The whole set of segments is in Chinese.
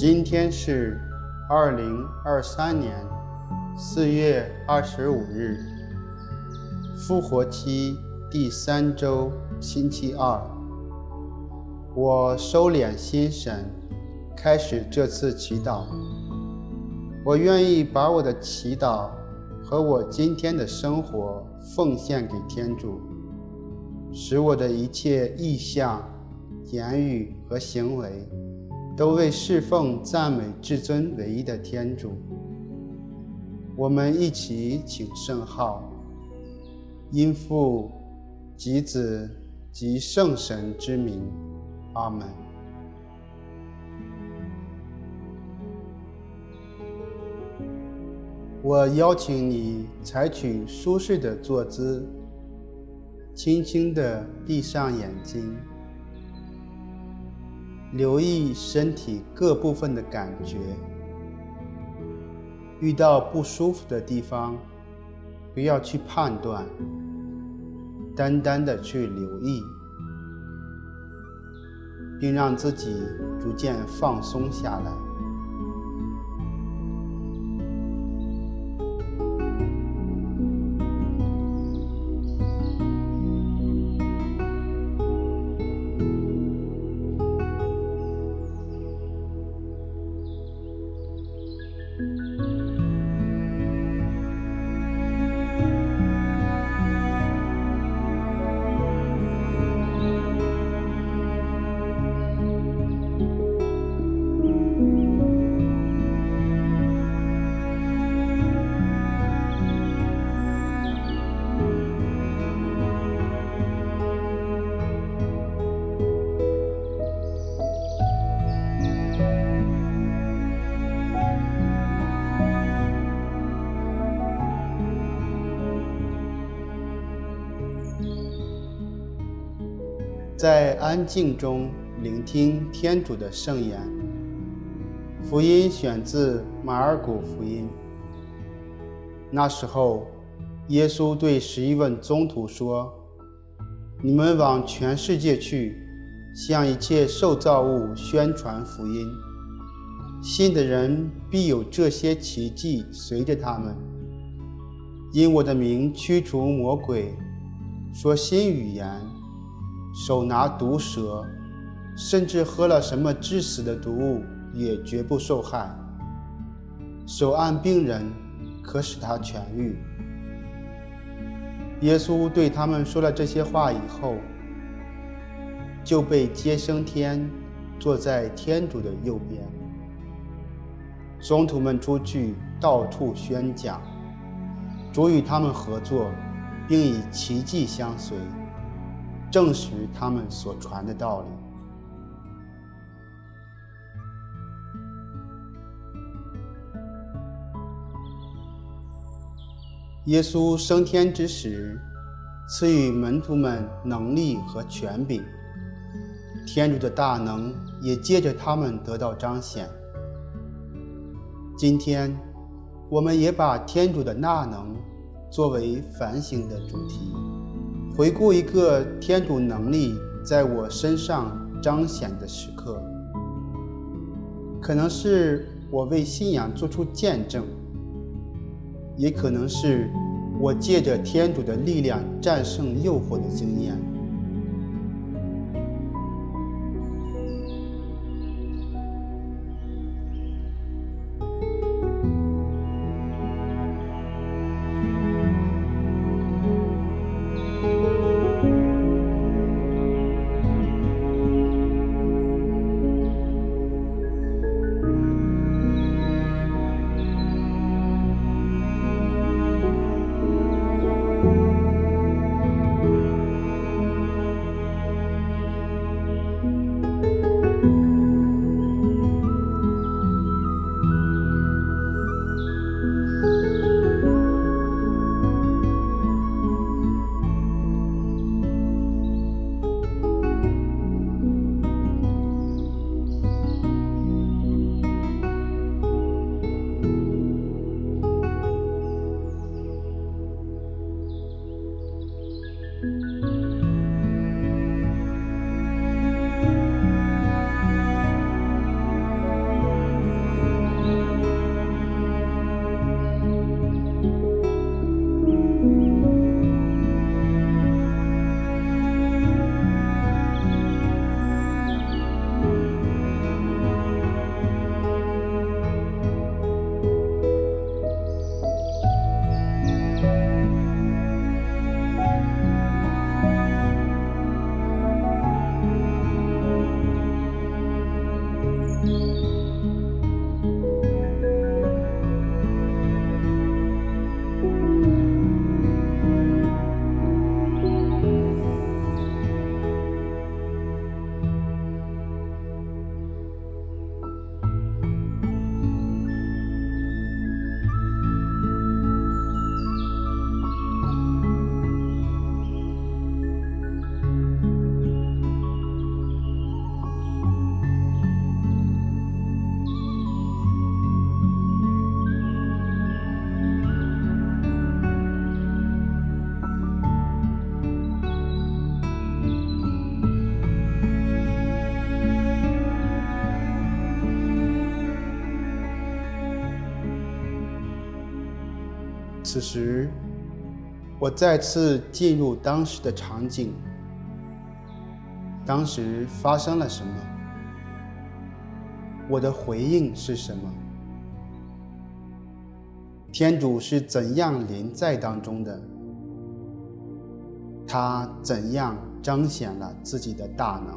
今天是二零二三年四月二十五日，复活期第三周星期二。我收敛心神，开始这次祈祷。我愿意把我的祈祷和我今天的生活奉献给天主，使我的一切意向、言语和行为都为侍奉赞美至尊唯一的天主。我们一起请圣号，因父及子及圣神之名，阿门。我邀请你采取舒适的坐姿，轻轻地闭上眼睛，留意身体各部分的感觉。遇到不舒服的地方，不要去判断，单单的去留意，并让自己逐渐放松下来。在安静中聆听天主的圣言。福音选自马尔谷福音。那时候，耶稣对十一问宗徒说：“你们往全世界去，向一切受造物宣传福音。信的人必有这些奇迹随着他们，因我的名驱除魔鬼，说新语言。”手拿毒蛇，甚至喝了什么致死的毒物，也绝不受害。手按病人，可使他痊愈。耶稣对他们说了这些话以后，就被接升天，坐在天主的右边。宗徒们出去到处宣讲，主与他们合作，并以奇迹相随。证实他们所传的道理。耶稣升天之时，赐予门徒们能力和权柄，天主的大能也借着他们得到彰显。今天，我们也把天主的大能作为反省的主题。回顾一个天主能力在我身上彰显的时刻，可能是我为信仰做出见证，也可能是我借着天主的力量战胜诱惑的经验。此时，我再次进入当时的场景。当时发生了什么？我的回应是什么？天主是怎样临在当中的？他怎样彰显了自己的大能？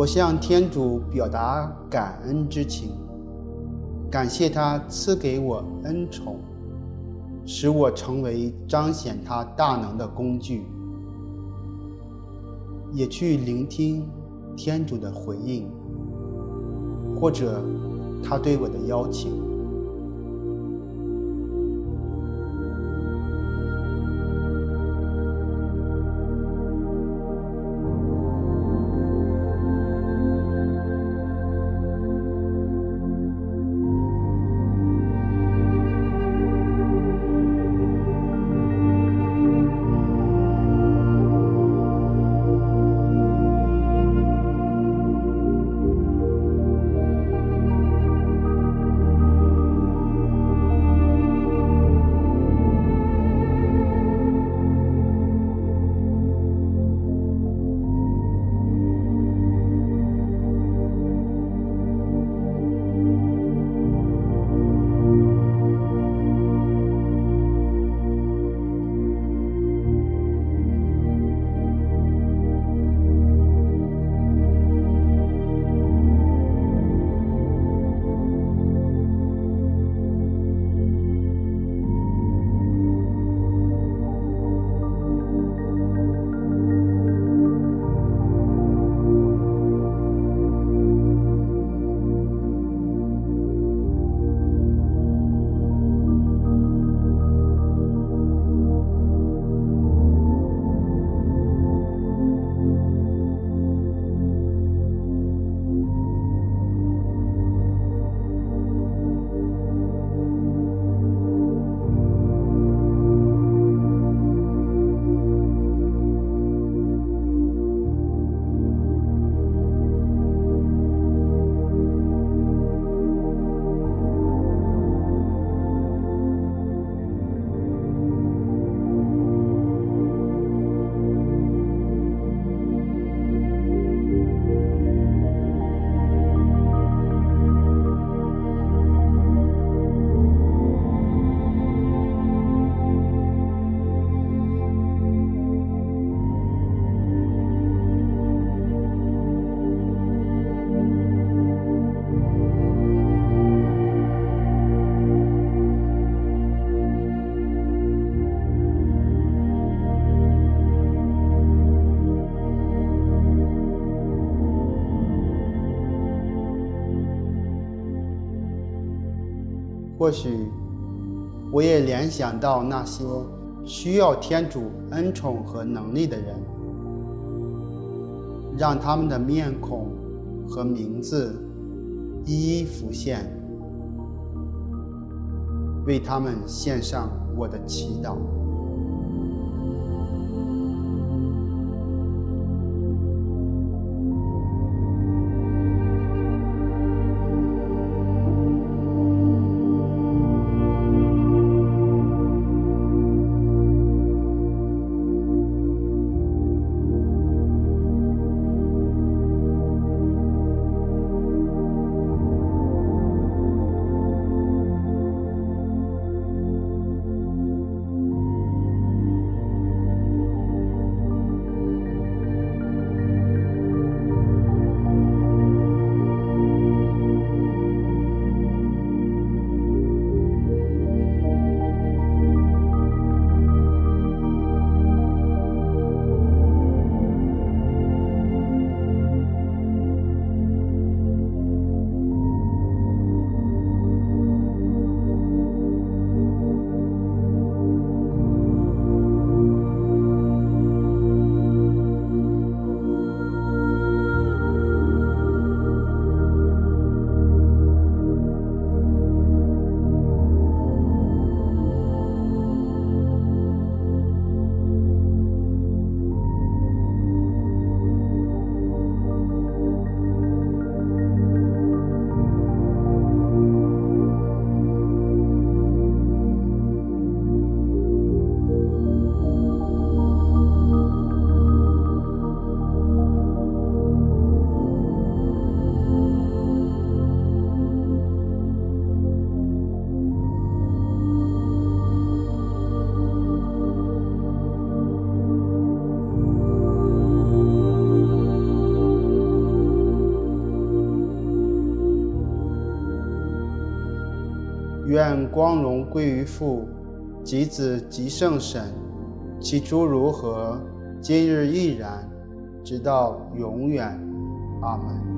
我向天主表达感恩之情，感谢他赐给我恩宠，使我成为彰显他大能的工具，也去聆听天主的回应，或者他对我的邀请。或许我也联想到那些需要天主恩宠和能力的人，让他们的面孔和名字一一浮现，为他们献上我的祈祷。愿光荣归于父，及子，及圣神，其诸如何，今日亦然，直到永远。阿门。